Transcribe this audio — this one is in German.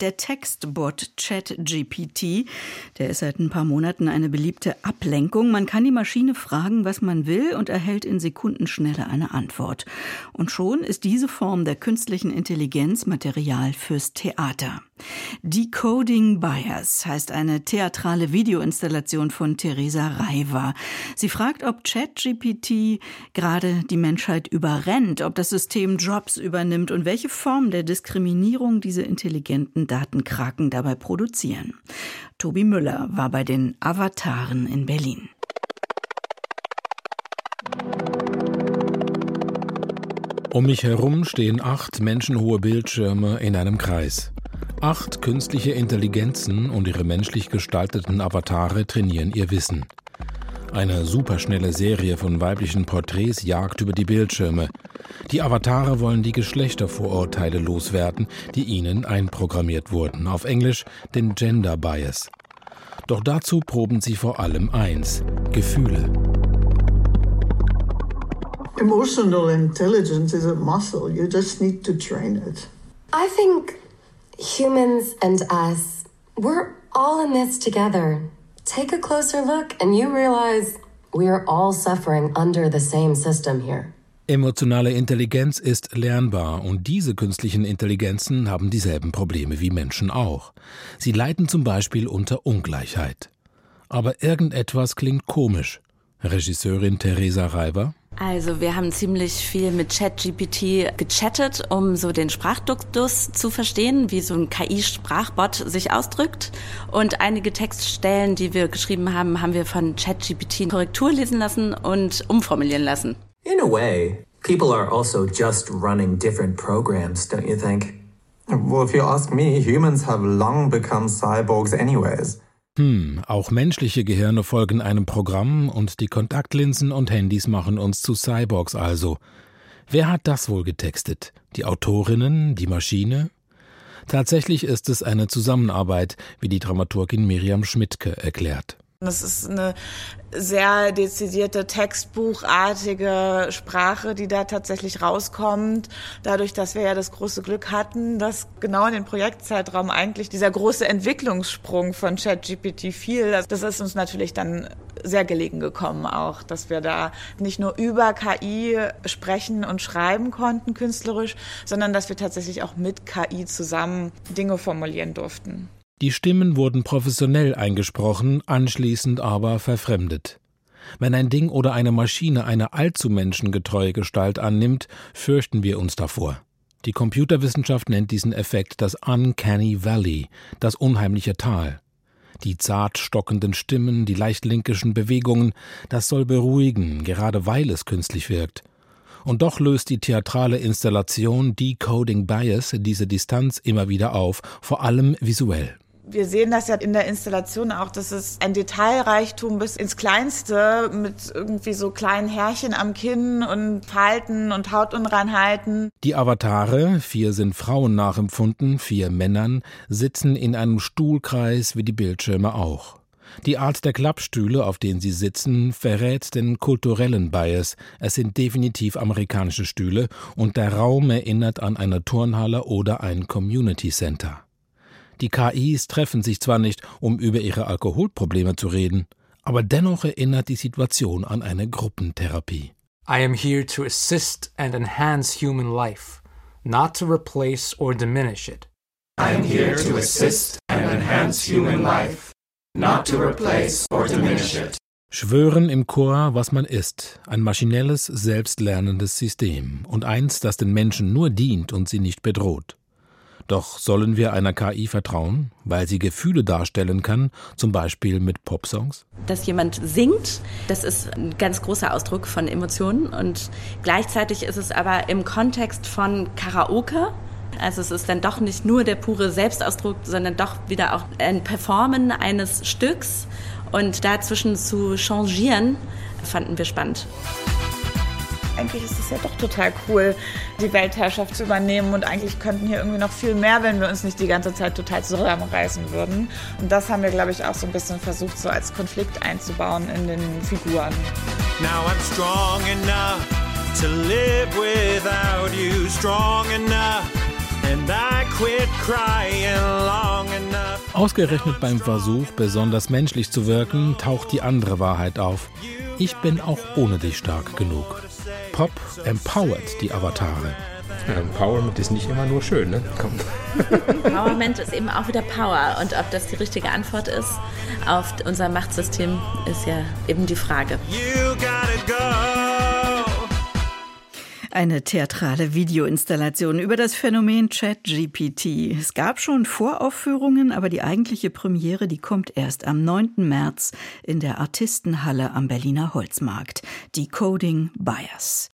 der Textbot ChatGPT, der ist seit ein paar Monaten eine beliebte Ablenkung. Man kann die Maschine fragen, was man will und erhält in Sekundenschnelle eine Antwort. Und schon ist diese Form der künstlichen Intelligenz Material fürs Theater. Decoding Bias heißt eine theatrale Videoinstallation von Theresa Reiver. Sie fragt, ob ChatGPT gerade die Menschheit überrennt, ob das System Jobs übernimmt und welche Form der Diskriminierung diese intelligenten Datenkraken dabei produzieren. Tobi Müller war bei den Avataren in Berlin. Um mich herum stehen acht menschenhohe Bildschirme in einem Kreis. Acht künstliche Intelligenzen und ihre menschlich gestalteten Avatare trainieren ihr Wissen. Eine superschnelle Serie von weiblichen Porträts jagt über die Bildschirme. Die Avatare wollen die Geschlechtervorurteile loswerden, die ihnen einprogrammiert wurden. Auf Englisch den Gender Bias. Doch dazu proben sie vor allem eins: Gefühle. Emotional intelligence is a muscle. You just need to train it. I think humans and us, we're all in this together. Take a closer look and you realize we are all suffering under the same system here. Emotionale Intelligenz ist lernbar und diese künstlichen Intelligenzen haben dieselben Probleme wie Menschen auch. Sie leiden zum Beispiel unter Ungleichheit. Aber irgendetwas klingt komisch. Regisseurin Theresa Reiber also wir haben ziemlich viel mit ChatGPT gechattet, um so den Sprachduktus zu verstehen, wie so ein KI-Sprachbot sich ausdrückt. Und einige Textstellen, die wir geschrieben haben, haben wir von ChatGPT Korrektur lesen lassen und umformulieren lassen. In a way, people are also just running different programs, don't you think? Well, if you ask me, humans have long become cyborgs anyways. Hm, auch menschliche Gehirne folgen einem Programm und die Kontaktlinsen und Handys machen uns zu Cyborgs also. Wer hat das wohl getextet? Die Autorinnen, die Maschine? Tatsächlich ist es eine Zusammenarbeit, wie die Dramaturgin Miriam Schmidtke erklärt. Das ist eine sehr dezidierte textbuchartige Sprache, die da tatsächlich rauskommt. Dadurch, dass wir ja das große Glück hatten, dass genau in den Projektzeitraum eigentlich dieser große Entwicklungssprung von ChatGPT fiel. Das ist uns natürlich dann sehr gelegen gekommen auch, dass wir da nicht nur über KI sprechen und schreiben konnten künstlerisch, sondern dass wir tatsächlich auch mit KI zusammen Dinge formulieren durften. Die Stimmen wurden professionell eingesprochen, anschließend aber verfremdet. Wenn ein Ding oder eine Maschine eine allzu menschengetreue Gestalt annimmt, fürchten wir uns davor. Die Computerwissenschaft nennt diesen Effekt das Uncanny Valley, das unheimliche Tal. Die zart stockenden Stimmen, die leicht linkischen Bewegungen, das soll beruhigen, gerade weil es künstlich wirkt. Und doch löst die theatrale Installation Decoding Bias diese Distanz immer wieder auf, vor allem visuell wir sehen das ja in der Installation auch, dass es ein Detailreichtum bis ins Kleinste mit irgendwie so kleinen Härchen am Kinn und Falten und Hautunreinheiten. Die Avatare, vier sind Frauen nachempfunden, vier Männern, sitzen in einem Stuhlkreis wie die Bildschirme auch. Die Art der Klappstühle, auf denen sie sitzen, verrät den kulturellen Bias. Es sind definitiv amerikanische Stühle und der Raum erinnert an eine Turnhalle oder ein Community Center. Die KIs treffen sich zwar nicht, um über ihre Alkoholprobleme zu reden, aber dennoch erinnert die Situation an eine Gruppentherapie. I am here to assist and enhance human life, not to replace or diminish it. I am here to assist and enhance human life, not to replace or diminish it. Schwören im Chor, was man ist, ein maschinelles, selbstlernendes System und eins, das den Menschen nur dient und sie nicht bedroht. Doch sollen wir einer KI vertrauen, weil sie Gefühle darstellen kann, zum Beispiel mit Popsongs? Dass jemand singt, das ist ein ganz großer Ausdruck von Emotionen und gleichzeitig ist es aber im Kontext von Karaoke. Also es ist dann doch nicht nur der pure Selbstausdruck, sondern doch wieder auch ein Performen eines Stücks und dazwischen zu changieren, fanden wir spannend eigentlich ist es ja doch total cool, die Weltherrschaft zu übernehmen und eigentlich könnten hier irgendwie noch viel mehr, wenn wir uns nicht die ganze Zeit total zusammenreißen würden. Und das haben wir, glaube ich, auch so ein bisschen versucht, so als Konflikt einzubauen in den Figuren. Now I'm strong enough to live without you strong enough. And I quit crying long enough. Ausgerechnet beim Versuch, besonders menschlich zu wirken, taucht die andere Wahrheit auf. Ich bin auch ohne dich stark genug. Pop empowert die Avatare. Empowerment ist nicht immer nur schön, ne? Komm. Empowerment ist eben auch wieder Power. Und ob das die richtige Antwort ist auf unser Machtsystem, ist ja eben die Frage. You gotta go. Eine theatrale Videoinstallation über das Phänomen ChatGPT. Es gab schon Voraufführungen, aber die eigentliche Premiere, die kommt erst am 9. März in der Artistenhalle am Berliner Holzmarkt. Decoding Bias.